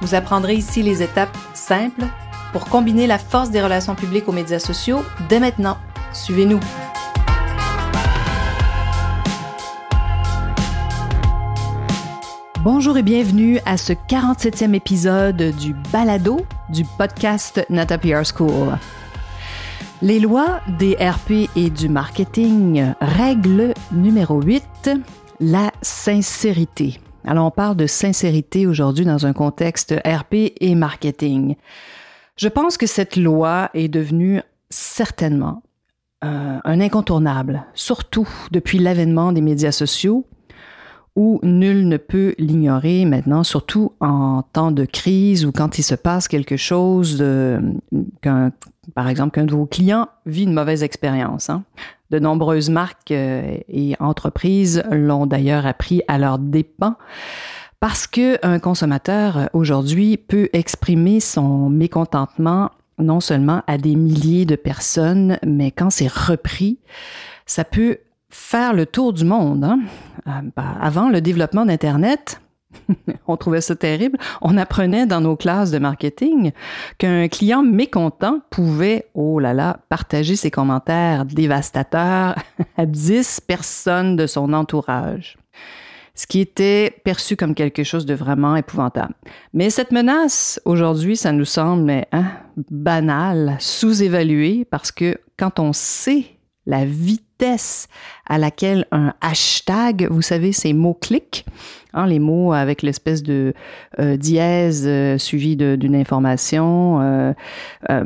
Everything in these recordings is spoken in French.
Vous apprendrez ici les étapes simples pour combiner la force des relations publiques aux médias sociaux dès maintenant. Suivez-nous. Bonjour et bienvenue à ce 47e épisode du Balado du podcast Nata PR School. Les lois des RP et du marketing, règle numéro 8, la sincérité. Alors on parle de sincérité aujourd'hui dans un contexte RP et marketing. Je pense que cette loi est devenue certainement euh, un incontournable, surtout depuis l'avènement des médias sociaux où nul ne peut l'ignorer maintenant, surtout en temps de crise ou quand il se passe quelque chose, qu'un, par exemple, qu'un de vos clients vit une mauvaise expérience. Hein. De nombreuses marques euh, et entreprises l'ont d'ailleurs appris à leurs dépens. Parce qu'un consommateur aujourd'hui peut exprimer son mécontentement non seulement à des milliers de personnes, mais quand c'est repris, ça peut faire le tour du monde. Hein. Euh, bah, avant le développement d'Internet, on trouvait ça terrible. On apprenait dans nos classes de marketing qu'un client mécontent pouvait, oh là là, partager ses commentaires dévastateurs à 10 personnes de son entourage. Ce qui était perçu comme quelque chose de vraiment épouvantable. Mais cette menace, aujourd'hui, ça nous semble hein, banal, sous-évalué, parce que quand on sait la vitesse à laquelle un hashtag, vous savez, ces mots-clics, hein, les mots avec l'espèce de euh, dièse euh, suivi d'une information. Euh,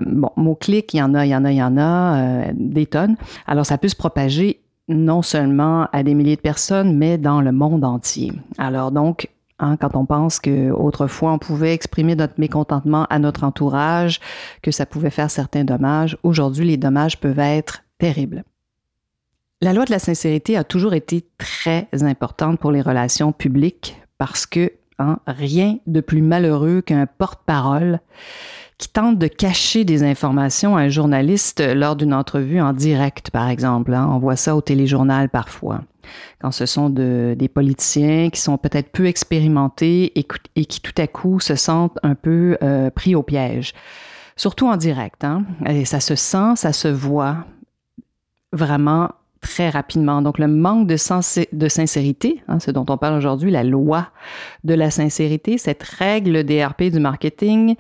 bon, mots-clics, il y en a, il y en a, il y en a, des tonnes. Alors, ça peut se propager non seulement à des milliers de personnes, mais dans le monde entier. Alors donc, Hein, quand on pense qu'autrefois on pouvait exprimer notre mécontentement à notre entourage, que ça pouvait faire certains dommages, aujourd'hui les dommages peuvent être terribles. La loi de la sincérité a toujours été très importante pour les relations publiques parce que hein, rien de plus malheureux qu'un porte-parole qui tente de cacher des informations à un journaliste lors d'une entrevue en direct, par exemple. Hein. On voit ça au téléjournal parfois. Quand ce sont de, des politiciens qui sont peut-être peu expérimentés et, qui tout à coup se sentent un peu euh, pris au piège. Surtout en direct. Hein. Et ça se sent, ça se voit vraiment très rapidement. Donc, le manque de, sincérité, hein, ce dont on parle aujourd'hui, la loi de la sincérité, cette règle DRP du marketing,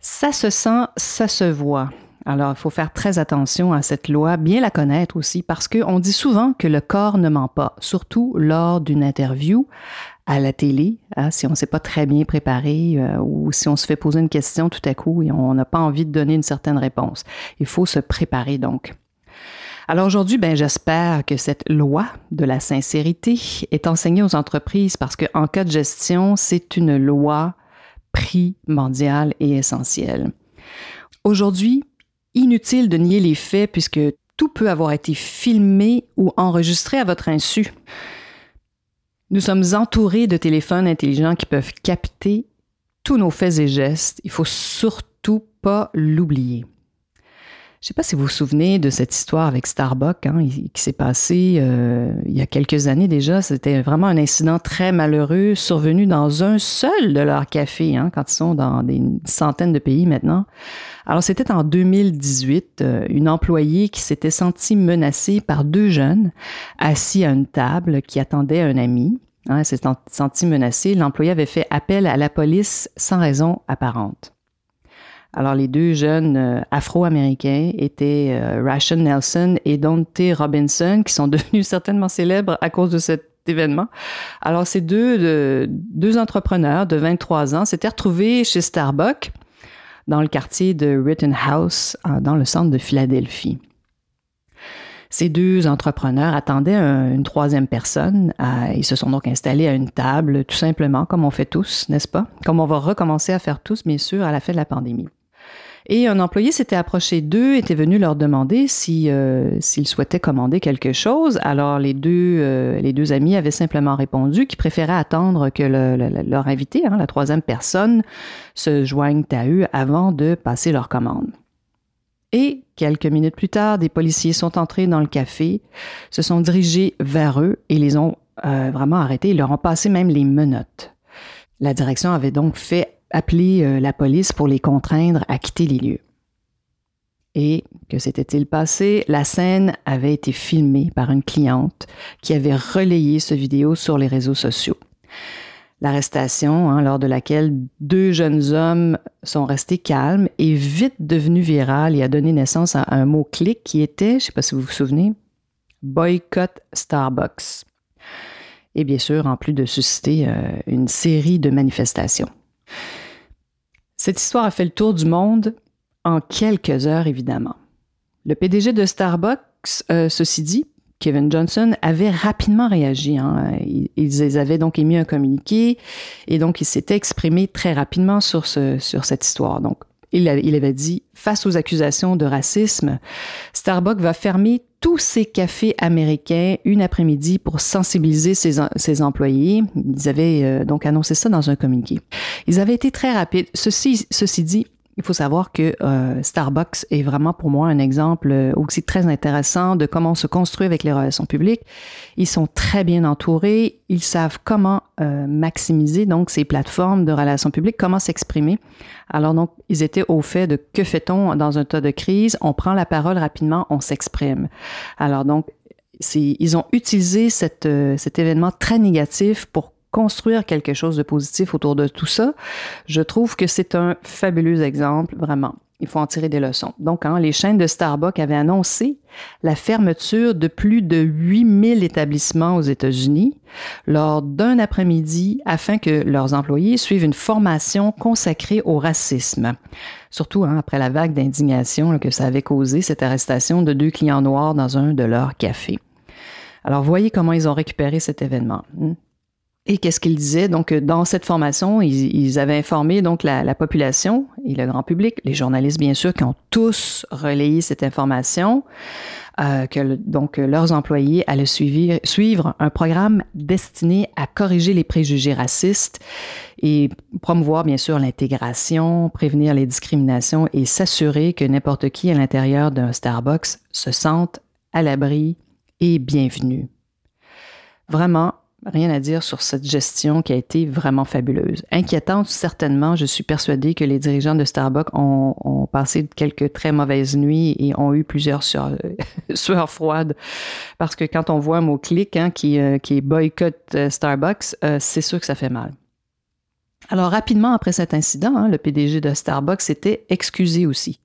ça se sent, ça se voit. Alors, il faut faire très attention à cette loi, bien la connaître aussi, parce qu'on dit souvent que le corps ne ment pas, surtout lors d'une interview à la télé, hein, si on ne s'est pas très bien préparé euh, ou si on se fait poser une question tout à coup et on n'a pas envie de donner une certaine réponse. Il faut se préparer donc. Alors aujourd'hui, ben, j'espère que cette loi de la sincérité est enseignée aux entreprises parce qu'en cas de gestion, c'est une loi primordiale et essentielle. Aujourd'hui, inutile de nier les faits puisque tout peut avoir été filmé ou enregistré à votre insu. Nous sommes entourés de téléphones intelligents qui peuvent capter tous nos faits et gestes. Il faut surtout pas l'oublier. Je ne sais pas si vous vous souvenez de cette histoire avec Starbucks hein, qui s'est passé euh, il y a quelques années déjà. C'était vraiment un incident très malheureux survenu dans un seul de leurs cafés, hein, quand ils sont dans des centaines de pays maintenant. Alors c'était en 2018, euh, une employée qui s'était sentie menacée par deux jeunes assis à une table qui attendaient un ami. Hein, elle s'est sentie menacée. L'employé avait fait appel à la police sans raison apparente. Alors, les deux jeunes euh, afro-américains étaient euh, Ration Nelson et Dante Robinson, qui sont devenus certainement célèbres à cause de cet événement. Alors, ces deux, deux entrepreneurs de 23 ans s'étaient retrouvés chez Starbucks dans le quartier de Rittenhouse, dans le centre de Philadelphie. Ces deux entrepreneurs attendaient une troisième personne. ils se sont donc installés à une table, tout simplement, comme on fait tous, n'est-ce pas? Comme on va recommencer à faire tous, bien sûr, à la fin de la pandémie. Et un employé s'était approché d'eux, était venu leur demander si, euh, s'ils souhaitaient commander quelque chose. Alors les deux, euh, les deux amis avaient simplement répondu qu'ils préféraient attendre que leur invité, hein, la troisième personne, se joigne à eux avant de passer leur commande. Et quelques minutes plus tard, des policiers sont entrés dans le café, se sont dirigés vers eux et les ont euh, vraiment arrêtés. Ils leur ont passé même les menottes. La direction avait donc fait appeler euh, la police pour les contraindre à quitter les lieux. Et que s'était-il passé? La scène avait été filmée par une cliente qui avait relayé ce vidéo sur les réseaux sociaux. L'arrestation, hein, lors de laquelle deux jeunes hommes sont restés calmes, est vite devenue virale et a donné naissance à un mot-clic qui était, je ne sais pas si vous vous souvenez, boycott Starbucks. Et bien sûr, en plus de susciter euh, une série de manifestations. Cette histoire a fait le tour du monde en quelques heures, évidemment. Le PDG de Starbucks, euh, ceci dit, Kevin Johnson, avait rapidement réagi. Hein. Ils, avaient donc émis un communiqué et donc il s'était exprimé très rapidement sur, sur cette histoire. Il, avait dit, face aux accusations de racisme, Starbucks va fermer tous ces cafés américains une après-midi pour sensibiliser ses, employés. Ils avaient euh, donc annoncé ça dans un communiqué. Ils avaient été très rapides. Ceci dit, il faut savoir que euh, Starbucks est vraiment pour moi un exemple euh, aussi très intéressant de comment on se construit avec les relations publiques. Ils sont très bien entourés, ils savent comment euh, maximiser donc ces plateformes de relations publiques, comment s'exprimer. Alors donc, ils étaient au fait de que fait-on dans un tas de crise On prend la parole rapidement, on s'exprime. Alors donc, ils ont utilisé cet événement très négatif pour construire quelque chose de positif autour de tout ça, je trouve que c'est un fabuleux exemple, vraiment. Il faut en tirer des leçons. Donc, hein, les chaînes de Starbucks avaient annoncé la fermeture de plus de 8000 établissements aux États-Unis lors d'un après-midi afin que leurs employés suivent une formation consacrée au racisme. Surtout hein, après la vague d'indignation que ça avait causé, cette arrestation de deux clients noirs dans un de leurs cafés. Alors, voyez comment ils ont récupéré cet événement. Hein. Et qu'est-ce qu'ils disaient? Donc, dans cette formation, ils, avaient informé donc la, population et le grand public, les journalistes bien sûr, qui ont tous relayé cette information, euh, que donc leurs employés allaient suivre un programme destiné à corriger les préjugés racistes et promouvoir bien sûr l'intégration, prévenir les discriminations et s'assurer que n'importe qui à l'intérieur d'un Starbucks se sente à l'abri et bienvenu. Vraiment, Rien à dire sur cette gestion qui a été vraiment fabuleuse. Inquiétante, certainement. Je suis persuadée que les dirigeants de Starbucks ont, passé quelques très mauvaises nuits et ont eu plusieurs sueurs, froides. Parce que quand on voit un mot-clic hein, qui, euh, qui est boycott euh, Starbucks, euh, c'est sûr que ça fait mal. Alors rapidement après cet incident, hein, le PDG de Starbucks s'était excusé aussi.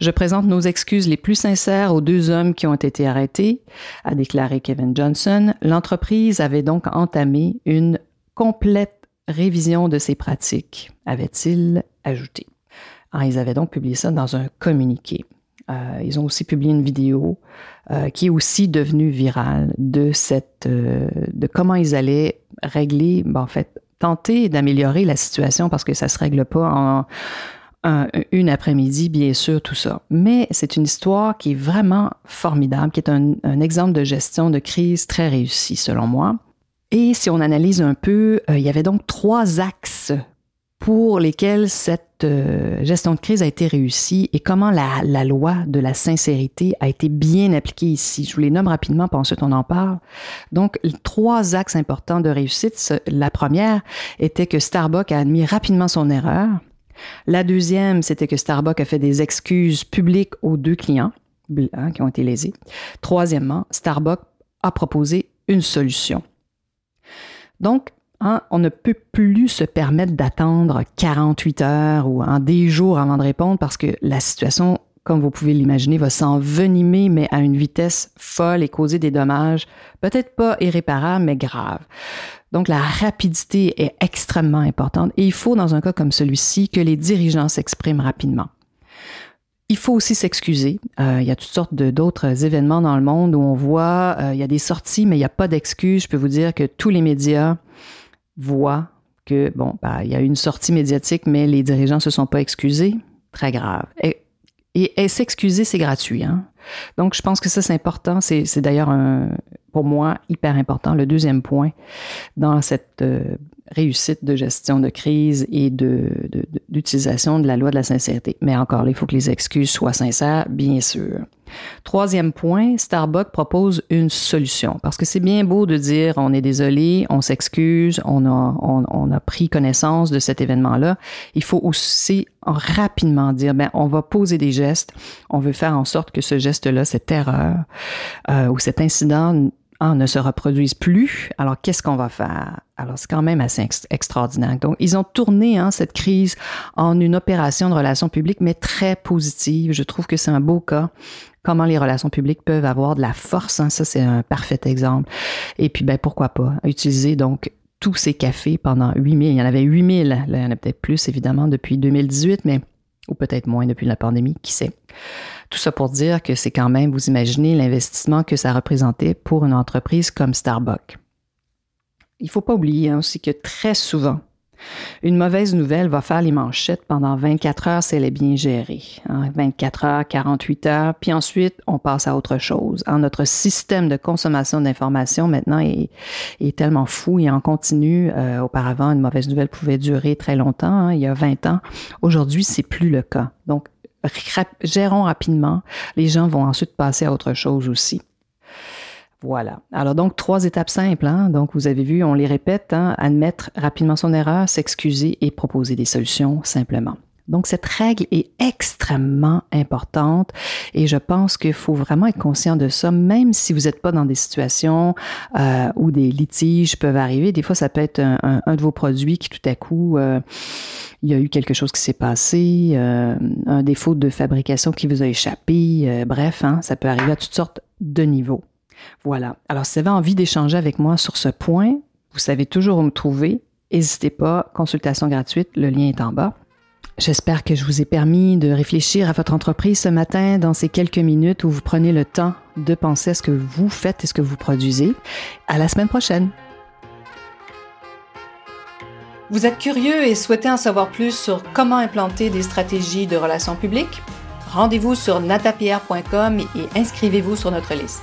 Je présente nos excuses les plus sincères aux deux hommes qui ont été arrêtés, a déclaré Kevin Johnson. L'entreprise avait donc entamé une complète révision de ses pratiques, avait-il ajouté. Ah, ils avaient donc publié ça dans un communiqué. Euh, ils ont aussi publié une vidéo euh, qui est aussi devenue virale de cette, euh, de comment ils allaient régler, ben, en fait, tenter d'améliorer la situation parce que ça se règle pas en une après-midi, bien sûr, tout ça. Mais c'est une histoire qui est vraiment formidable, qui est un, exemple de gestion de crise très réussi, selon moi. Et si on analyse un peu, euh, il y avait donc trois axes pour lesquels cette euh, gestion de crise a été réussie et comment la, loi de la sincérité a été bien appliquée ici. Je vous les nomme rapidement, puis ensuite on en parle. Donc, trois axes importants de réussite. La première était que Starbucks a admis rapidement son erreur. La deuxième, c'était que Starbucks a fait des excuses publiques aux deux clients hein, qui ont été lésés. Troisièmement, Starbucks a proposé une solution. Donc, hein, on ne peut plus se permettre d'attendre 48 heures ou en des jours avant de répondre parce que la situation, comme vous pouvez l'imaginer, va s'envenimer, mais à une vitesse folle et causer des dommages, peut-être pas irréparables, mais graves. Donc, la rapidité est extrêmement importante et il faut, dans un cas comme celui-ci, que les dirigeants s'expriment rapidement. Il faut aussi s'excuser. Euh, il y a toutes sortes d'autres événements dans le monde où on voit, euh, il y a des sorties, mais il n'y a pas d'excuses. Je peux vous dire que tous les médias voient que, bon, bah, il y a une sortie médiatique, mais les dirigeants ne se sont pas excusés. Très grave. Et, et, s'excuser, c'est gratuit. Hein? Donc, je pense que ça, c'est important. C'est d'ailleurs, pour moi, hyper important. Le deuxième point dans cette euh, réussite de gestion de crise et d'utilisation de, de, la loi de la sincérité. Mais encore il faut que les excuses soient sincères, bien sûr. Troisième point, Starbucks propose une solution parce que c'est bien beau de dire on est désolé, on s'excuse, on a, on, a pris connaissance de cet événement-là. Il faut aussi rapidement dire ben on va poser des gestes, on veut faire en sorte que ce geste-là, cette erreur euh, ou cet incident ne se reproduisent plus. Alors, qu'est-ce qu'on va faire? Alors, c'est quand même assez extraordinaire. Donc, ils ont tourné hein, cette crise en une opération de relations publiques, mais très positive. Je trouve que c'est un beau cas. Comment les relations publiques peuvent avoir de la force. Hein, ça, c'est un parfait exemple. Et puis, ben, pourquoi pas utiliser donc tous ces cafés pendant 8000. Il y en avait 8000. Là, il y en a peut-être plus, évidemment, depuis 2018, mais ou peut-être moins depuis la pandémie, qui sait? Tout ça pour dire que c'est quand même, vous imaginez l'investissement que ça représentait pour une entreprise comme Starbucks. Il ne faut pas oublier hein, aussi que très souvent, une mauvaise nouvelle va faire les manchettes pendant 24 heures si elle est bien gérée. 24 hein. heures, 48 heures, puis ensuite, on passe à autre chose. Hein, notre système de consommation d'informations maintenant est, tellement fou et en continu. Euh, auparavant, une mauvaise nouvelle pouvait durer très longtemps, il y a 20 ans. Aujourd'hui, c'est plus le cas. Donc, gérons rapidement. Les gens vont ensuite passer à autre chose aussi. Voilà. Alors donc, trois étapes simples. Hein. Donc, vous avez vu, on les répète, hein. admettre rapidement son erreur, s'excuser et proposer des solutions simplement. Donc, cette règle est extrêmement importante et je pense qu'il faut vraiment être conscient de ça, même si vous n'êtes pas dans des situations euh, où des litiges peuvent arriver. Des fois, ça peut être un, de vos produits qui tout à coup... Euh, il y a eu quelque chose qui s'est passé, euh, un défaut de fabrication qui vous a échappé, bref, hein, ça peut arriver à toutes sortes de niveaux. Voilà. Alors, si vous avez envie d'échanger avec moi sur ce point, vous savez toujours où me trouver. N'hésitez pas, consultation gratuite, le lien est en bas. J'espère que je vous ai permis de réfléchir à votre entreprise ce matin dans ces quelques minutes où vous prenez le temps de penser à ce que vous faites et ce que vous produisez. À la semaine prochaine. Vous êtes curieux et souhaitez en savoir plus sur comment implanter des stratégies de relations publiques? Rendez-vous sur natapierre.com et inscrivez-vous sur notre liste.